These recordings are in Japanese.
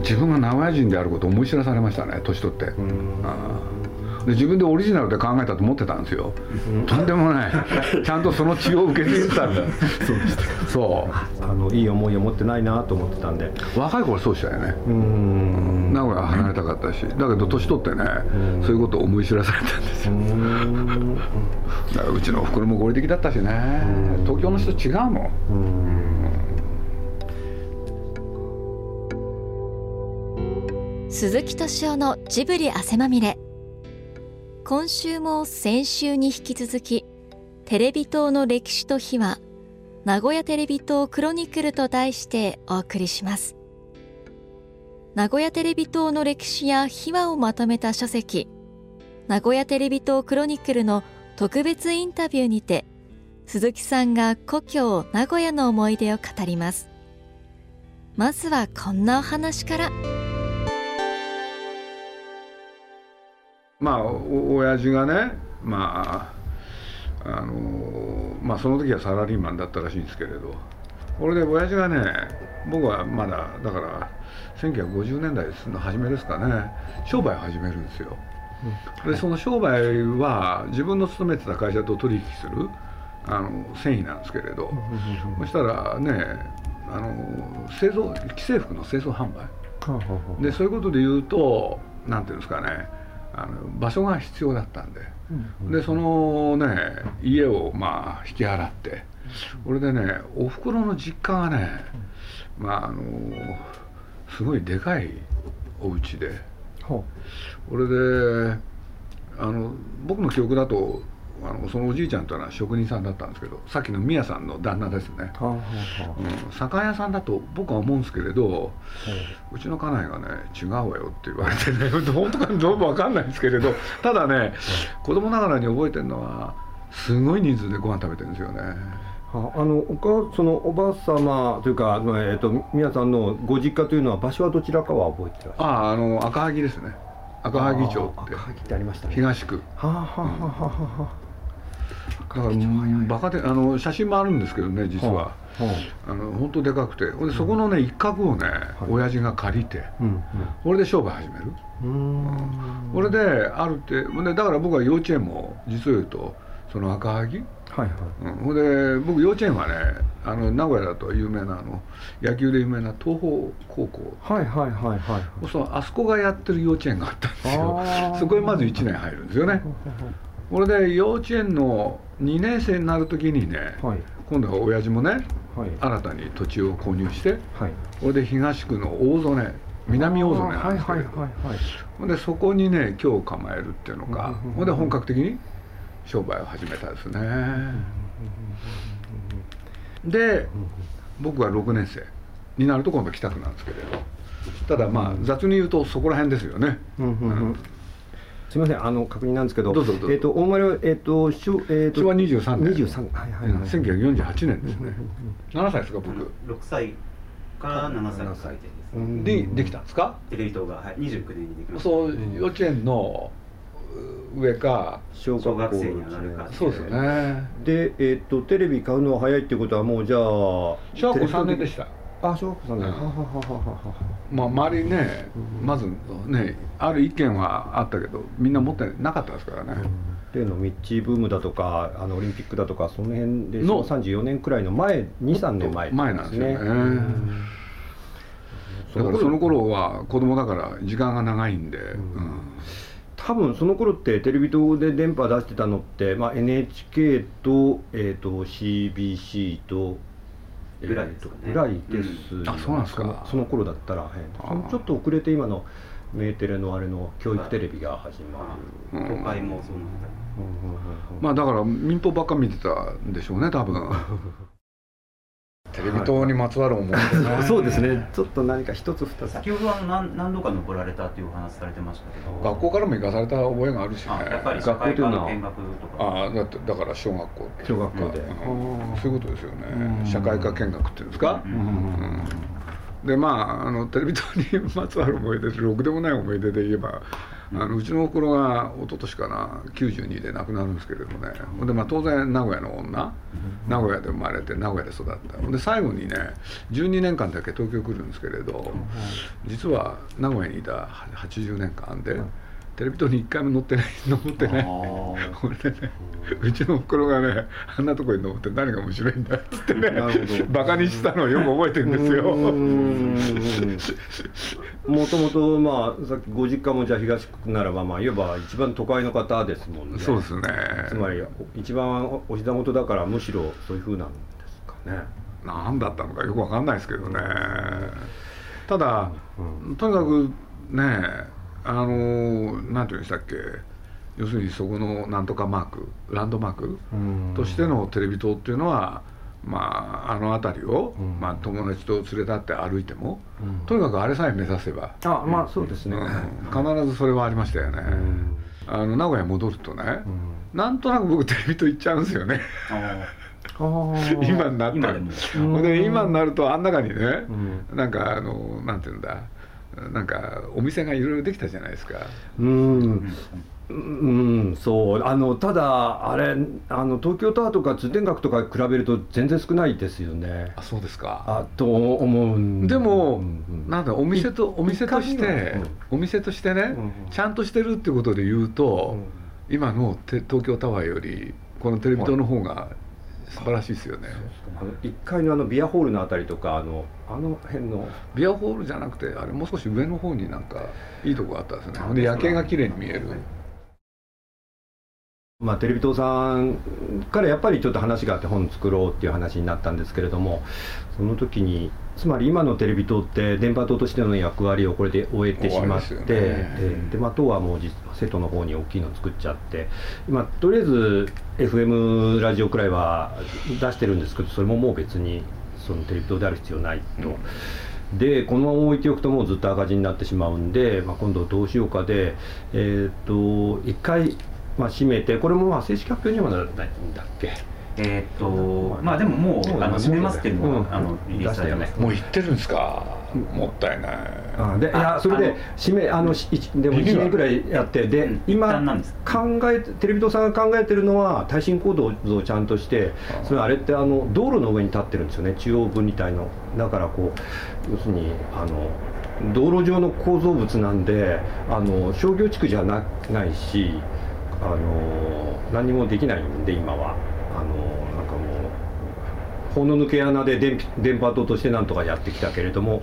自分が名古屋人であることを思い知らされましたね年取って。で自分でオリジナルで考えたと思ってたんですよ、とんでもない。ちゃんとその血を受け継いでたんだ。そうでしたそう。あのいい思いを持ってないなと思ってたんで。若い頃そうでしたよね。名古屋離れたかったし。だけど年取ってねそういうことを思い知らされたんですよ。だからうちのおふくろも合理的だったしね。東京の人違うもん鈴木敏夫のジブリ汗まみれ。今週も先週に引き続きテレビ塔の歴史と秘話名古屋テレビ塔クロニクルと題してお送りします。名古屋テレビ塔の歴史や秘話をまとめた書籍名古屋テレビ塔クロニクルの特別インタビューにて鈴木さんが故郷名古屋の思い出を語ります。まずはこんなお話から。まあお親父がねまああのまあその時はサラリーマンだったらしいんですけれど。これで親父がね僕はまだだから1950年代の初めですかね。商売を始めるんですよ。でその商売は自分の勤めてた会社と取引するあの繊維なんですけれど。そしたらねあの製造既製服の製造販売。でそういうことで言うと何ていうんですかねあの場所が必要だったんで、でそのね家をまあ引き払って。これでねおふくろの実家がねまああのすごいでかいお家で。これであの僕の記憶だとあのそのおじいちゃんというのは職人さんだったんですけどさっきの宮さんの旦那ですね、はあはあうん、酒屋さんだと僕は思うんですけれど、はあ、うちの家内がね「違うわよ」って言われてね 本当かどうも分かんないんですけれどただね子供ながらに覚えてるのはすごい人数でご飯食べてるんですよね。はあ、あのおかそのおばあ様というか、えーと、と宮さんのご実家というのは場所はどちらかは覚えてらっしゃる？あああの赤萩ですね。赤萩町って赤萩ってありましたね。東区。はあはあはあはあだからバカであの写真もあるんですけどね実は、はあ、あの本当でかくて。でそこのね一角をね、はい、親父が借りて、これで商売始める。これであるってでだから僕は幼稚園も実を言うとその赤萩？はいはい。うん、で僕幼稚園はねあの名古屋だと有名なあの野球で有名な東邦高校。はいはいはいはいそうあそこがやってる幼稚園があったんですよ。そこへまず1年入るんですよね。これで幼稚園の2年生になる時にね、はい、今度は親父もね、はい、新たに土地を購入して、はい、これで東区の大曽根南大曽根なんですけど。でそこにね今日構えるっていうのか。ほんで本格的に商売を始めたですね。で僕は6年生になると今度北区なんですけれど。ただまあ雑に言うとそこら辺ですよね、うんすみません、あの確認なんですけど、どうぞどうぞえっ、ー、と大丸えっ、ー、と昭えっ、ー、と昭和23年、23はいはい、はい、1948年ですね。7歳ですか僕。6歳から7歳歳でできたんですか？テレビ塔がはい29年にできました。そう幼稚園の上か小学生に上がるか。そうですね。でえっ、とテレビ買うのは早いってことはもうじゃあ小学校3年でした。あ小学校3年。まあ周りね、まずねある意見はあったけどみんな持ってなかったですからね、例のミッチーブームだとかあのオリンピックだとかその辺での34年くらいの前23年前、ね、前なんですよね、だからその頃は子供だから時間が長いんで、うん。多分その頃ってテレビ塔で電波出してたのって、まあ、NHK と,、えーと CBC とぐらいですかね。ぐらいです、うん、あそうなんですか。その頃だったら、はい、ちょっと遅れて今のメーテレのあれの教育テレビが始まる、都会もそうなんだ、まあだから民放ばっか見てたんでしょうね多分 テレビ塔にまつわる思い出、ね、そうですね。ちょっと何か一つ二つ。先ほどあの何何度か登られたっていうお話されてましたけど。学校からも行かされた覚えがあるしね。やっぱり学校というのは見学とか。ああだってだから小学校小学校で、うん、そういうことですよね。社会科見学っていうんですか、うん。うん。でまああのテレビ塔にまつわる思い出ろくでもない思い出で言えばあのうちのおふが一昨年かな92で亡くなるんですけれどね。で、まあ、当然名古屋の女名古屋で生まれて名古屋で育った。で最後にね12年間だけ東京来るんですけれど実は名古屋にいた80年間で。テレビ塔に一回も乗ってない登ってない。俺ね うちの袋がねあんなとこに登って何が面白いんだっつってねバカにしたのをよく覚えてるんですよ。もともとまあさっきご実家もじゃあ東区ならばまあいわば一番都会の方ですもんね。そうですね。つまり一番お膝元だからむしろそういうふうなんですかね。何だったのかよくわかんないですけどね。ただ、うん、とにかくねあの何て言うんでしたっけ？要するにそこのなんとかマークランドマークとしてのテレビ塔っていうのはまあ、あの辺りを、うん、まあ、友達と連れ立って歩いても、うん、とにかくあれさえ目指せば。あまあそうですね、必ずそれはありましたよね、あの名古屋戻るとね、なんとなく僕テレビ塔行っちゃうんですよね。今になったら。で今になるとあん中にね、うん、なんかあのなんていうんだなんかお店がいろいろできたじゃないですか。うん。うん、そう。あのただあれあの東京タワーとか通天閣とか比べると全然少ないですよね。あそうですか。あと思うでも、うん。うん、なんだお店とお店として、うん、お店としてね、うん、ちゃんとしてるってことで言うと、うん、今の東京タワーよりこのテレビ塔の方が素晴らしいですよね。あの1階のあのビアホールのあたりとかあのあの辺の。ビアホールじゃなくてあれもう少し上の方になんかいいとこがあったんですね。で夜景が綺麗に見える、まあ、テレビ塔さんからやっぱりちょっと話があって本作ろうっていう話になったんですけれどもその時につまり今のテレビ塔って電波塔としての役割をこれで終えてしまって、ね、でまあ、塔はもう瀬戸の方に大きいの作っちゃって今とりあえず FM ラジオくらいは出してるんですけどそれももう別にそのテレビ塔である必要ないと。うん、でこのまま置いておくともうずっと赤字になってしまうんで、まあ、今度どうしようかで、えー、っと一回まあ、閉めてこれもまあ正式発表にはならないんだっけえっ、とまあでももうあの閉めますっていうのは、うん、あのリリースされもう言ってるんですか？もったいない。あでいやそれで閉めあのでも1年ぐらいやってで、うん、今考えテレビ塔さんが考えてるのは耐震構造をちゃんとしてそれあれってあの道路の上に立ってるんですよね。中央分離帯の。だからこう要するにあの道路上の構造物なんであの商業地区じゃなないしあの何もできないんで今は法の抜け穴で電電波塔としてなんとかやってきたけれども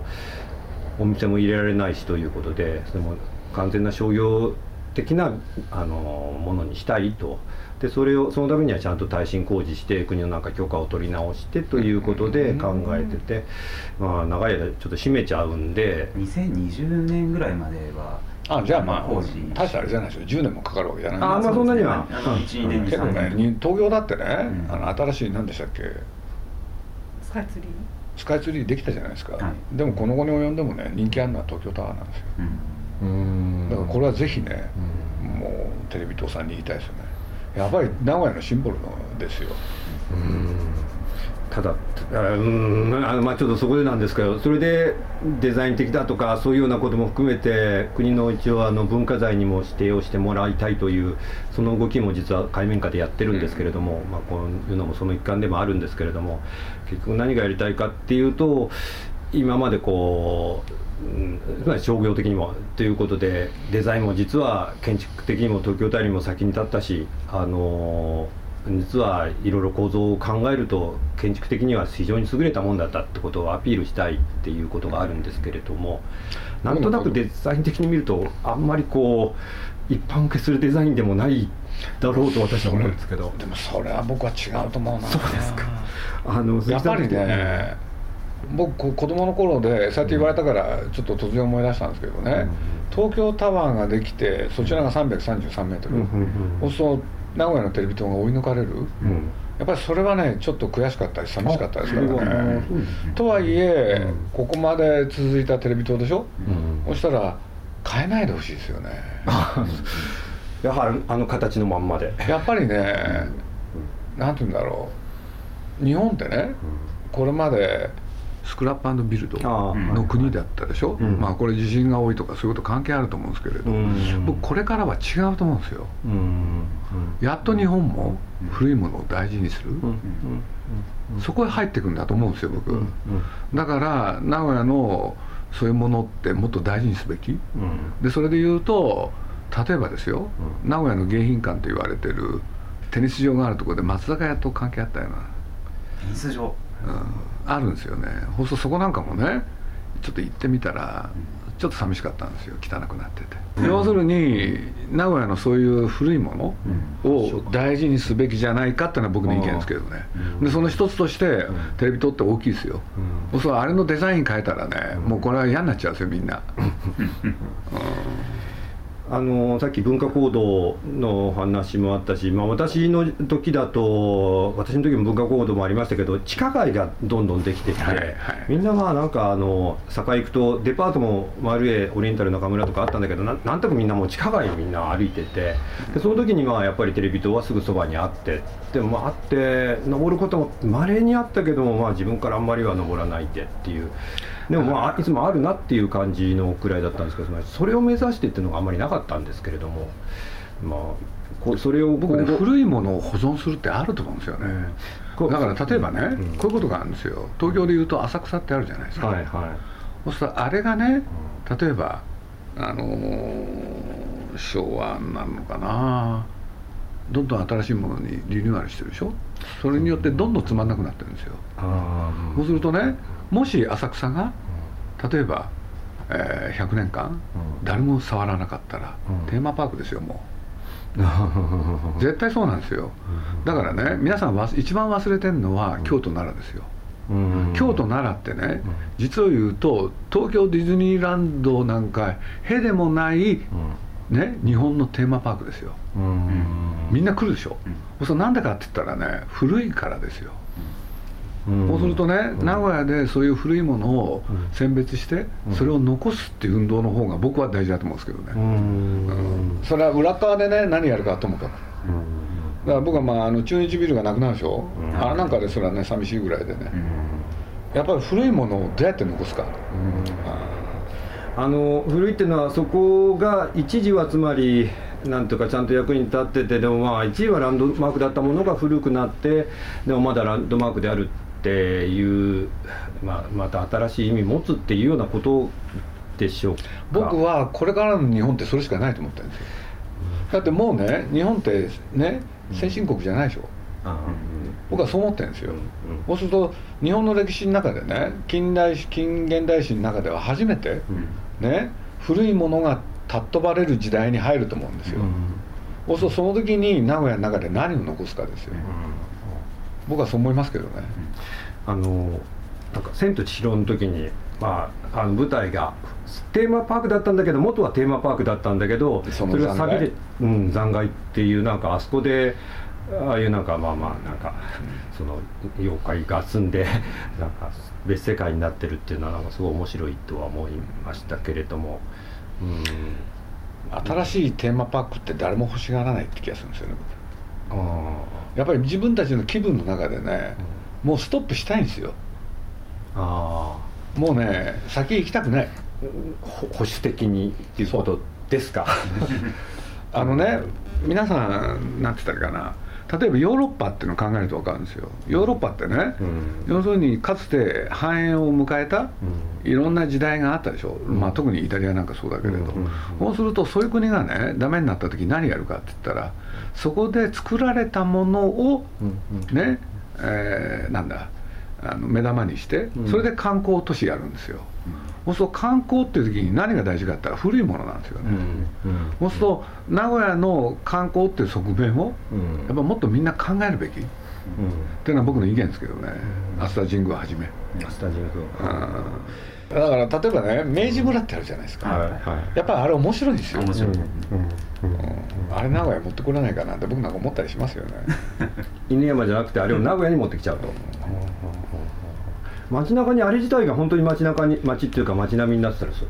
お店も入れられないしということでそれも完全な商業的なあのものにしたいと。でそれをそのためにはちゃんと耐震工事して国のなんか許可を取り直してということで考えてて、まあ、長い間ちょっと閉めちゃうんで。2020年ぐらいまではあじゃあまあ大したあれじゃないですよ。10年もかかるわけじゃないあまあそんなには。12年結構ね東京だってね、あの新しい何でしたっけスカイツリースカイツリーできたじゃないですか、でもこの後に及んでもね人気あるのは東京タワーなんですよ、うん、だからこれはぜひね、もうテレビ塔さんに言いたいですよね。やっぱり名古屋のシンボルのですよ。うんただうんあのまあちょっとそこでなんですけどそれでデザイン的だとかそういうようなことも含めて国の一応あの文化財にも指定をしてもらいたいというその動きも実は海面下でやってるんですけれども、まあ、こういうのもその一環でもあるんですけれども結局何がやりたいかっていうと今までこう、うん、商業的にも。ということでデザインも実は建築的にも東京タワーにも先に立ったしあのー実はいろいろ構造を考えると建築的には非常に優れたもんだったってことをアピールしたいっていうことがあるんですけれどもなんとなくデザイン的に見るとあんまりこう一般受けするデザインでもないだろうと私は思うんですけど。でもそれは僕は違うと思うな。そうですか。あのやっぱりね僕子供の頃でそうやって言われたからちょっと突然思い出したんですけどね、うん、東京タワーができてそちらが333メートル、うん、そうすると名古屋のテレビ塔が追い抜かれる、うん、やっぱりそれはねちょっと悔しかったり寂しかったですからね。とはいえ、うん、ここまで続いたテレビ塔でしょ、うん、そしたら変えないでほしいですよね。やはりあの形のまんまで。やっぱりね、なんて言うんだろう。日本ってねこれまでスクラップビルドの国だったでしょ、うん、まあこれ地震が多いとかそういうこと関係あると思うんですけれど、うん、僕これからは違うと思うんですよ、うん、やっと日本も古いものを大事にする、そこへ入っていくんだと思うんですよ僕、だから名古屋のそういうものってもっと大事にすべき、でそれで言うと例えばですよ、名古屋の迎賓館と言われてるテニス場があるところで松坂屋と関係あったような。テニス場うん、あるんですよね。放送そこなんかもねちょっと行ってみたら、ちょっと寂しかったんですよ。汚くなってて、うん、要するに名古屋のそういう古いものを大事にすべきじゃないかっていうのは僕の意見ですけどね、でその一つとしてテレビ塔って大きいですよ、うん、そうあれのデザイン変えたらねもうこれは嫌になっちゃうんですよみんな、う んあのさっき文化行動の話もあったし、まあ、私の時だと私の時も文化行動もありましたけど地下街がどんどんできてきて、はいはい、みんなまあなんかあの栄行くとデパートも丸栄オリエンタル中村とかあったんだけどななんとかみんなもう地下街みんな歩いててでその時にまあやっぱりテレビ塔はすぐそばにあってでもまああって登ることもまれにあったけども、まあ、自分からあんまりは登らないでっていう。でもまあいつもあるなっていう感じのくらいだったんですけどそれを目指してっていうのがあんまりなかったんですけれどもまあそれを僕ね古いものを保存するってあると思うんですよね、だから例えばね、うん、こういうことがあるんですよ。東京でいうと浅草ってあるじゃないですか、はいはい、そうするとあれがね例えばあのー、昭和なのかな。どんどん新しいものにリニューアルしてるでしょ。それによってどんどんつまんなくなってるんですよ、うん、そうするとねもし浅草が例えば、えー、100年間誰も触らなかったら、テーマパークですよもう。絶対そうなんですよ。だからね皆さんわ一番忘れてるのは京都奈良ですよ、京都奈良ってね、実を言うと東京ディズニーランドなんかへでもない、ね、日本のテーマパークですよ、みんな来るでしょ、うん、それなんでかって言ったらね古いからですよ、そうするとね、名古屋でそういう古いものを選別して、それを残すっていう運動の方が僕は大事だと思うんですけどね、うん。それは裏側でね何やるかともかく、だから僕はまああの中日ビルがなくなるでしょ、うあれなんかですらね寂しいぐらいでね、やっぱり古いものをどうやって残すか、あの古いっていうのはそこが一時はつまりなんとかちゃんと役に立っててでもまあ1位はランドマークだったものが古くなってでもまだランドマークであるっていう、まあ、また新しい意味持つっていうようなことでしょうか。僕はこれからの日本ってそれしかないと思ってるんですよ。だってもうね日本ってね先進国じゃないでしょ、うん、僕はそう思ってるんですよ、うん、そうすると日本の歴史の中でね近代史近現代史の中では初めて、ね古いものが尊ばれる時代に入ると思うんですよ、うん、そその時に名古屋の中で何を残すかですよ、僕はそう思いますけどね、あのなんか「千と千尋」の時に、まあ、あの舞台がテーマパークだったんだけど元はテーマパークだったんだけどそれがサビで、うん、残骸っていうなんかあそこでああいうなんかまあまあなんか、その妖怪が住んで なんか別世界になってるっていうのはなんかすごい面白いとは思いましたけれども、うん、新しいテーマパークって誰も欲しがらないって気がするんですよねやっぱり自分たちの気分の中でね、もうストップしたいんですよ。ああもうね先行きたくない。保守的にっていうことですか？あのね皆さんなんて言ったらいいかな例えばヨーロッパっていうのを考えると分かるんですよ。ヨーロッパってね、うん、要するにかつて繁栄を迎えた、いろんな時代があったでしょ、うん、まあ、特にイタリアなんかそうだけれど、そうするとそういう国がねダメになった時何やるかって言ったらそこで作られたものをね、えー、なんだあの目玉にしてそれで観光都市やるんですよ、そうすると観光っていう時に何が大事かって言ったら古いものなんですよね、そうすると名古屋の観光っていう側面をやっぱもっとみんな考えるべき、っていうのは僕の意見ですけどね、飛鳥神宮はじめ。飛鳥神宮だから例えばね明治村ってあるじゃないですか、はいはい、やっぱりあれ面白いですよ。面白い、うん。あれ名古屋持ってこれないかなって僕なんか思ったりしますよね。犬山じゃなくてあれを名古屋に持ってきちゃうと、街中にあれ自体が本当に街中に街っていうか街並みになってたらす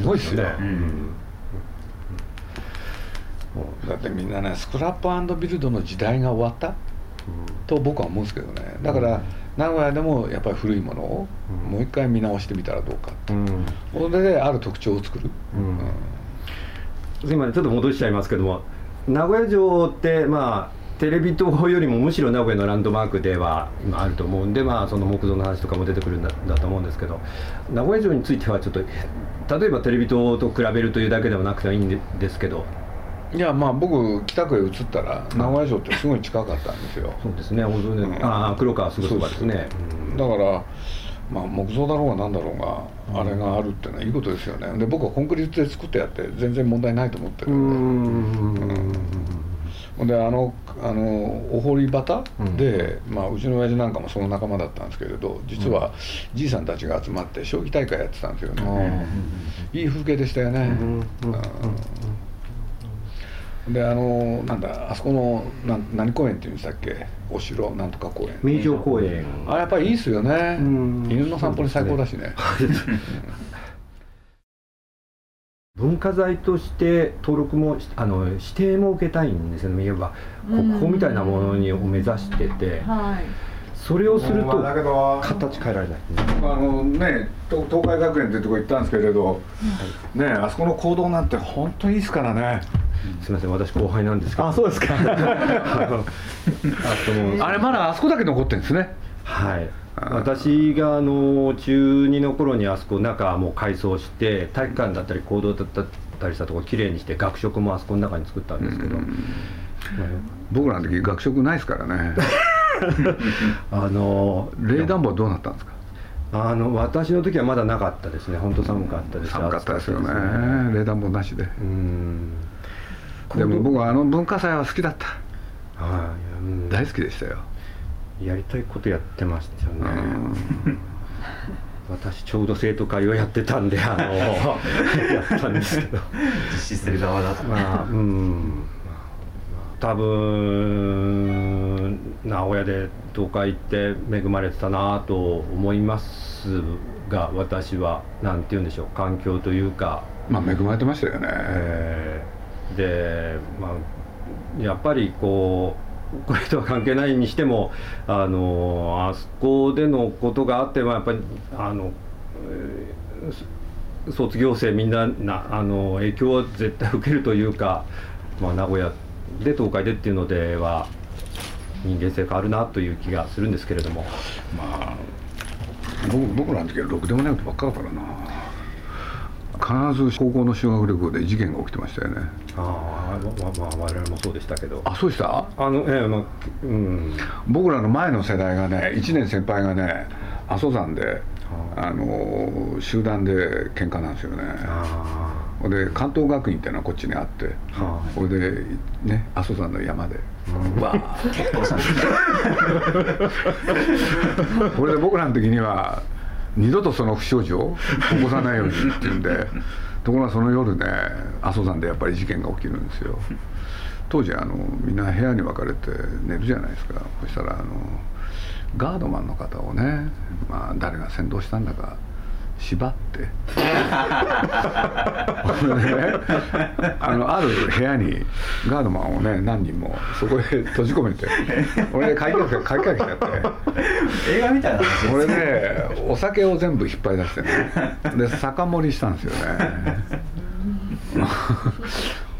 ごいですよね、だってみんなねスクラップビルドの時代が終わった、と僕は思うんですけどね。だから、名古屋でもやっぱり古いものをもう一回見直してみたらどうかと、うん。それである特徴を作る、うん。すいません。ちょっと戻しちゃいますけども名古屋城ってまあテレビ塔よりもむしろ名古屋のランドマークでは今あると思うんで、まあ、その木造の話とかも出てくるんだだと思うんですけど名古屋城についてはちょっと例えばテレビ塔と比べるというだけでもなくてはいいんでですけど。いやまあ僕北区へ移ったら名古屋城ってすごい近かったんですよ。そうですね大津で、うん。ああ黒川すぐそばですね。だからまあ木造だろうが何だろうが、あれがあるっていうのはいいことですよね。で僕はコンクリートで作ってやって全然問題ないと思ってるうん。で、んほんであのあのお堀端うん。で、まあ、うちの親父なんかもその仲間だったんですけれど実はじいさんたちが集まって将棋大会やってたんですよね、いい風景でしたよね、うんうんうんであのなんだあそこのなん何公園っていうんでしたっけ？お城なんとか公園。名城公園。あやっぱりいいっすよね。うん。犬の散歩に最高だしね文化財として登録もあの指定も受けたいんですよね。いわば国宝みたいなものにを目指してて。はい。それをするとまあだけど形変えられない。あのね東東海学園っていうとこ行ったんですけれど、ねあそこの行動なんて本当にいいですからね。すみません私後輩なんですけど。そうですか。あの あそのあれまだあそこだけ残ってるんですね。はい私があの中2の頃にあそこ中もう改装して体育館だったり講堂だったりしたところきれいにして学食もあそこの中に作ったんですけど、僕らの時学食ないですからね。あの冷暖房どうなったんですか？あの私の時はまだなかったですね。本当寒かったです。寒かったですよね。暑かったです冷暖房なしで。うん。でも僕はあの文化祭は好きだった。はい、うん。大好きでしたよやりたいことやってましたようね、ん。私ちょうど生徒会をやってたんであの やったんですけど。実施する側だと、まあうん。多分名古屋で東海行って恵まれてたなと思いますが私はなんて言うんでしょう環境というか、まあ恵まれてましたよね、えー。でまあやっぱりこうこれとは関係ないにしてもあのあそこでのことがあってもやっぱりあの、えー卒業生みんななあの影響は絶対受けるというか、まあ、名古屋で東海でっていうのでは人間性変わるなという気がするんですけれども。まあ僕僕らの時はろくでもないことばっかだからな。必ず高校の修学旅行で事件が起きてましたよね。ああまあまあ我々もそうでしたけど。あそうでした？あのええまあうん。僕らの前の世代がね1年先輩がね阿蘇山であの集団で喧嘩なんですよね。あで関東学院っていうのはこっちにあってはこれでね阿蘇山の山でわー。結構さ。これで僕らの時には二度とその不祥事を起こさないようにっていうんで ところがその夜ね阿蘇山でやっぱり事件が起きるんですよ。当時あのみんな部屋に分かれて寝るじゃないですか。そしたらあのガードマンの方をね、まあ、誰が先導したんだか縛って。あのある部屋にガードマンをね何人もそこへ閉じ込めて俺で鍵かけ鍵かけちゃって映画みたいな話これでお酒を全部引っ張り出してね。で酒盛りしたんですよね。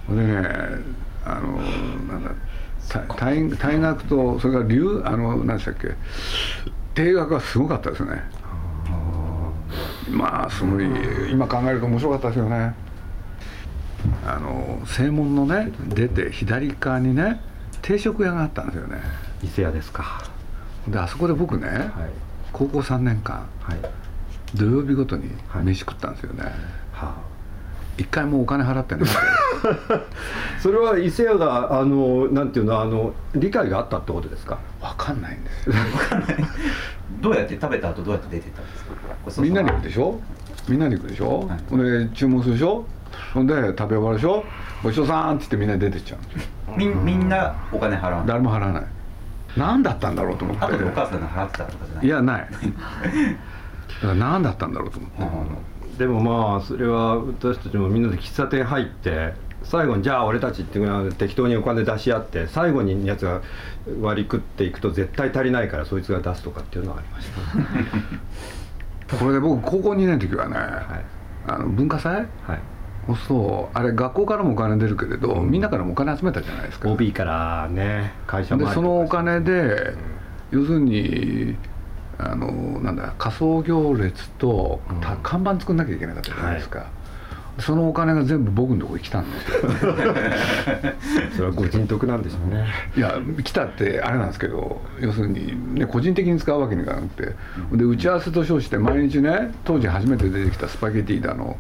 ほん。でねあのなんだた退退学とそれから留あの何でしたっけ定額がすごかったですね。まあすごい今考えると面白かったですよね。あの正門のね出て左側にね定食屋があったんですよね。伊勢屋ですかであそこで僕ね、はい。高校3年間はい。土曜日ごとにはい。飯食ったんですよね、は一回もお金払ってないあ、それは伊勢屋があのなんていうのあの理解があったってことですか？分かんないんですよ。どうやって食べた後どうやって出てったんですか？みんなで行くでしょ？みんなで行くでしょ、はい。で注文するでしょ？ほんで食べ終わるでしょ？ごちそうさんって言ってみんなで出てっちゃうんですよ。みんみんなお金払わない。誰も払わない何だったんだろうと思って。後でお母さんが払ってたとかじゃない？いやない。だから何だったんだろうと思って、でもまあそれは私たちもみんなで喫茶店入って最後にじゃあ俺たちっていうのは適当にお金出し合って最後にやつが割り食っていくと絶対足りないからそいつが出すとかっていうのはありました。これで僕高校2年の時はね、はい、あの文化祭、はいそうあれ学校からもお金出るけれど、うん、みんなからもお金集めたじゃないですか。OB からね会社でそのお金で、うん、要するにあのなんだ仮装行列と、うん、看板作んなきゃいけなかったじゃないですか、はい。そのお金が全部僕のとこに来たんですよ。それはご人徳なんでしょうね。いや来たってあれなんですけど要するに、ね、個人的に使うわけにいかなくて。で打ち合わせと称して毎日ね当時初めて出てきたスパゲティだの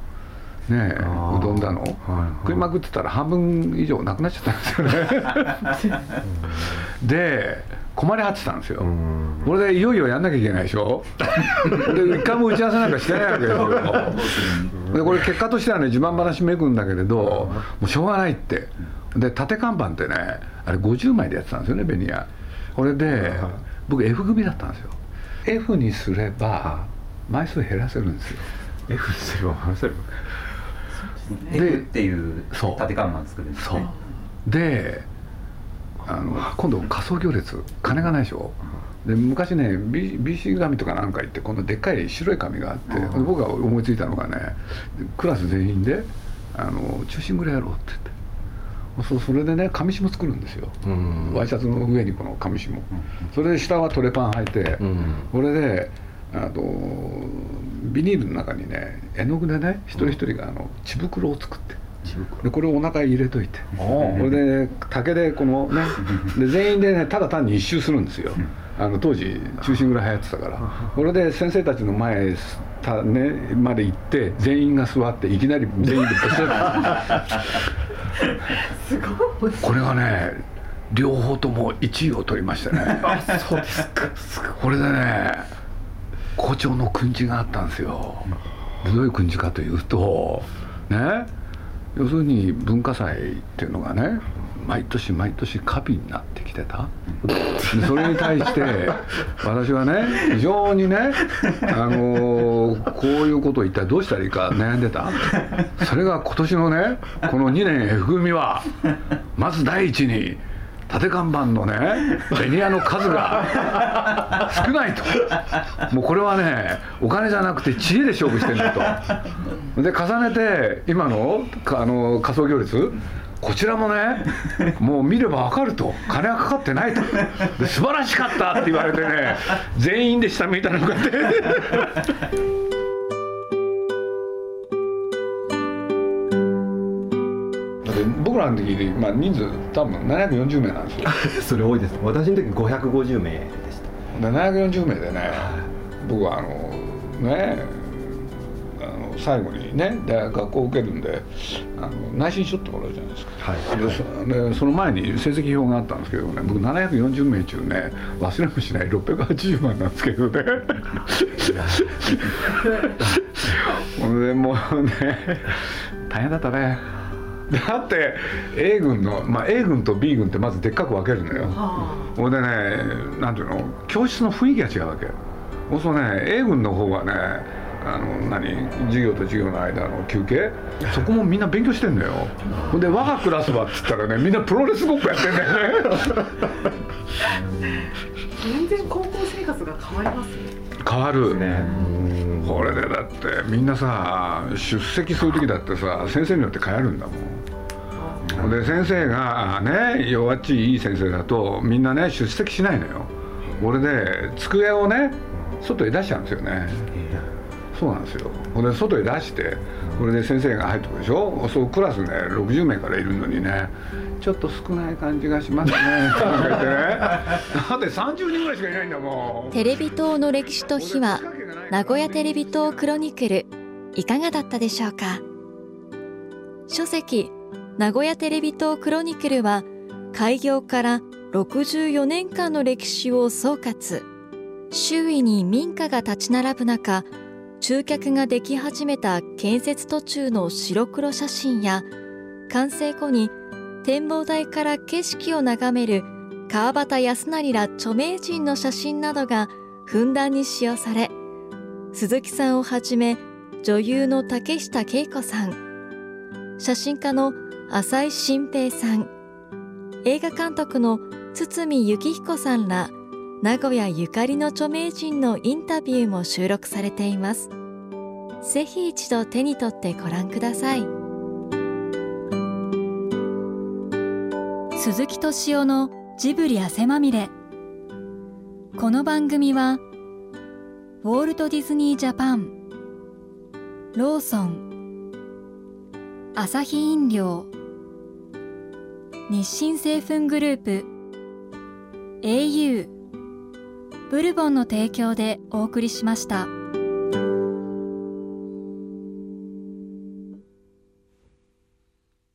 ね。うどんだの、はいはい、食いまくってたら半分以上なくなっちゃったんですよね。で困り果てたんですよ。これでいよいよやんなきゃいけないでしょ？で一回も打ち合わせなんかしてないわけですよ。でこれ結果としてはね自慢話めくんだけれどもうしょうがないって。で縦看板ってねあれ50枚でやってたんですよねベニヤ。これで僕 F 組だったんですよ。F にすれば枚数減らせるんですよ。F にすれば減らせるで F っていう縦看板作るんですね。であの今度仮想行列金がないでしょ？で昔ね BC 紙とかなんか言ってこのでっかい白い紙があって僕が思いついたのがねクラス全員であの中心ぐらいやろうって言って。そうそれでね紙紐作るんですよ、ワイシャツの上にこの紙紐、それで下はトレパン履いて、これであとビニールの中にね絵の具でね一人一人があの血袋を作ってでこれをお腹に入れといてこれで竹でこのねで全員でねただ単に一周するんですよ。あの当時中心蔵流行ってたから。これで先生たちの前た、ね、まで行って全員が座っていきなり全員でブスッこれがね両方とも1位を取りましたね。あそうですか。これでね校長の訓示があったんですよ。どういう訓示かというとね要するに文化祭っていうのがね毎年毎年過敏になってきてた。それに対して私はね非常にね、あのー、こういうことを一体どうしたらいいか悩んでた。それが今年のねこの2年 F 組はまず第一に縦看板のねベニヤの数が少ないと。もうこれはねお金じゃなくて知恵で勝負してるんだと。で重ねて今のあの仮想行列こちらもねもう見れば分かると。金はかかってないと。で素晴らしかったって言われてね全員で下向いたのかって僕らの時に、まあ、人数多分740名なんですよ。それ多いです。私の時550名でした。740名でね僕はあのね最後にね大学校受けるんであの内申しとってもらうじゃないですか、はい、ででその前に成績表があったんですけどね僕740名中ね忘れもしない680万なんですけどね。でもうね大変だったねだって A 軍の、まあ、A 軍と B 軍ってまずでっかく分けるのよ。ほんでねなんていうの？教室の雰囲気が違うわけ。そうするとね A 軍の方はねあの何？授業と授業の間の休憩？そこもみんな勉強してんのよ。ほんで我がクラスはっつったらねみんなプロレスごっこやってんだよね。全然高校生活が変わりますね。変わる。ねこれでだってみんなさ出席する時だってさ先生によって変えるんだもん。で先生がね弱っちいいい先生だとみんなね出席しないのよ。俺で机をね外へ出しちゃうんですよね。そうなんですよ。ほんで外へ出してこれで先生が入ってくるでしょ。そうクラスね60名からいるのにねちょっと少ない感じがしますね。だって30人ぐらいしかいないんだもん。テレビ塔の歴史と秘話名古屋テレビ塔クロニクルいかがだったでしょうか？書籍名古屋テレビ塔クロニクルは開業から64年間の歴史を総括。周囲に民家が立ち並ぶ中中脚ができ始めた建設途中の白黒写真や完成後に展望台から景色を眺める川端康成ら著名人の写真などがふんだんに使用され鈴木さんをはじめ女優の竹下恵子さん。写真家の浅井新平さん。映画監督の堤幸彦さんら名古屋ゆかりの著名人のインタビューも収録されています。ぜひ一度手に取ってご覧ください。鈴木敏夫のジブリ汗まみれ。この番組はウォルト・ディズニー・ジャパン。ローソン。アサヒ飲料。日清製粉グループ。au ブルボンの提供でお送りしました。